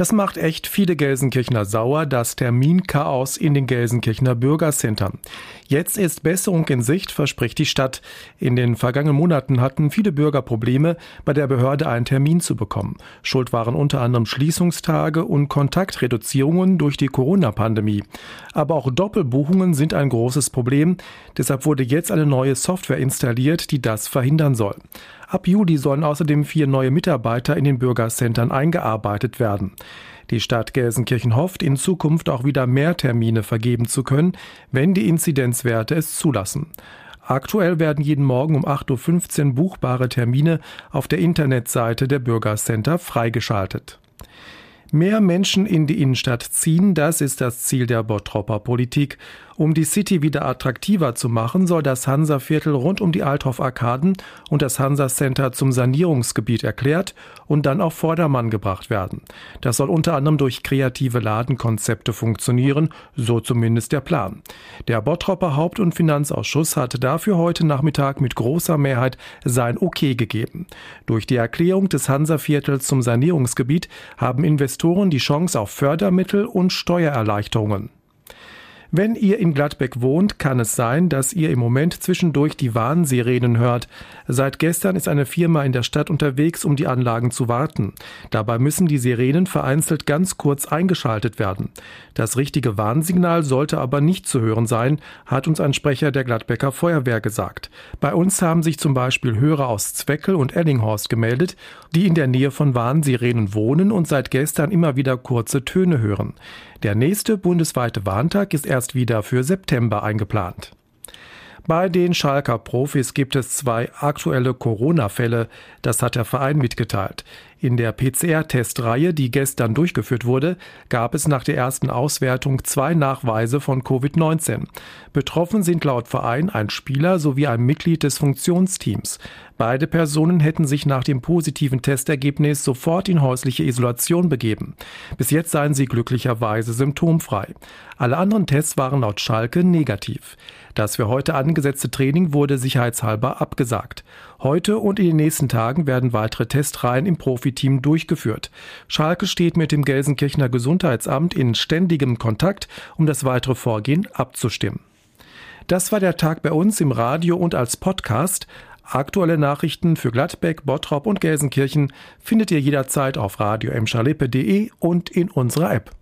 Das macht echt viele Gelsenkirchner sauer, das Terminchaos in den Gelsenkirchener Bürgercentern. Jetzt ist Besserung in Sicht, verspricht die Stadt. In den vergangenen Monaten hatten viele Bürger Probleme, bei der Behörde einen Termin zu bekommen. Schuld waren unter anderem Schließungstage und Kontaktreduzierungen durch die Corona-Pandemie. Aber auch Doppelbuchungen sind ein großes Problem. Deshalb wurde jetzt eine neue Software installiert, die das verhindern soll. Ab Juli sollen außerdem vier neue Mitarbeiter in den Bürgercentern eingearbeitet werden. Die Stadt Gelsenkirchen hofft, in Zukunft auch wieder mehr Termine vergeben zu können, wenn die Inzidenzwerte es zulassen. Aktuell werden jeden Morgen um 8.15 Uhr buchbare Termine auf der Internetseite der Bürgercenter freigeschaltet. Mehr Menschen in die Innenstadt ziehen, das ist das Ziel der Bottropper Politik. Um die City wieder attraktiver zu machen, soll das Hansa-Viertel rund um die Althoff-Arkaden und das Hansa-Center zum Sanierungsgebiet erklärt und dann auf Vordermann gebracht werden. Das soll unter anderem durch kreative Ladenkonzepte funktionieren, so zumindest der Plan. Der Bottropper Haupt- und Finanzausschuss hatte dafür heute Nachmittag mit großer Mehrheit sein Okay gegeben. Durch die Erklärung des Hansa-Viertels zum Sanierungsgebiet haben Investoren die Chance auf Fördermittel und Steuererleichterungen. Wenn ihr in Gladbeck wohnt, kann es sein, dass ihr im Moment zwischendurch die Warnsirenen hört. Seit gestern ist eine Firma in der Stadt unterwegs, um die Anlagen zu warten. Dabei müssen die Sirenen vereinzelt ganz kurz eingeschaltet werden. Das richtige Warnsignal sollte aber nicht zu hören sein, hat uns ein Sprecher der Gladbecker Feuerwehr gesagt. Bei uns haben sich zum Beispiel Hörer aus Zweckel und Ellinghorst gemeldet, die in der Nähe von Warnsirenen wohnen und seit gestern immer wieder kurze Töne hören. Der nächste bundesweite Warntag ist erst wieder für September eingeplant. Bei den Schalker Profis gibt es zwei aktuelle Corona-Fälle, das hat der Verein mitgeteilt. In der PCR-Testreihe, die gestern durchgeführt wurde, gab es nach der ersten Auswertung zwei Nachweise von Covid-19. Betroffen sind laut Verein ein Spieler sowie ein Mitglied des Funktionsteams. Beide Personen hätten sich nach dem positiven Testergebnis sofort in häusliche Isolation begeben. Bis jetzt seien sie glücklicherweise symptomfrei. Alle anderen Tests waren laut Schalke negativ. Das für heute angesetzte Training wurde sicherheitshalber abgesagt. Heute und in den nächsten Tagen werden weitere Testreihen im Profiteam durchgeführt. Schalke steht mit dem Gelsenkirchener Gesundheitsamt in ständigem Kontakt, um das weitere Vorgehen abzustimmen. Das war der Tag bei uns im Radio und als Podcast. Aktuelle Nachrichten für Gladbeck, Bottrop und Gelsenkirchen findet ihr jederzeit auf radio und in unserer App.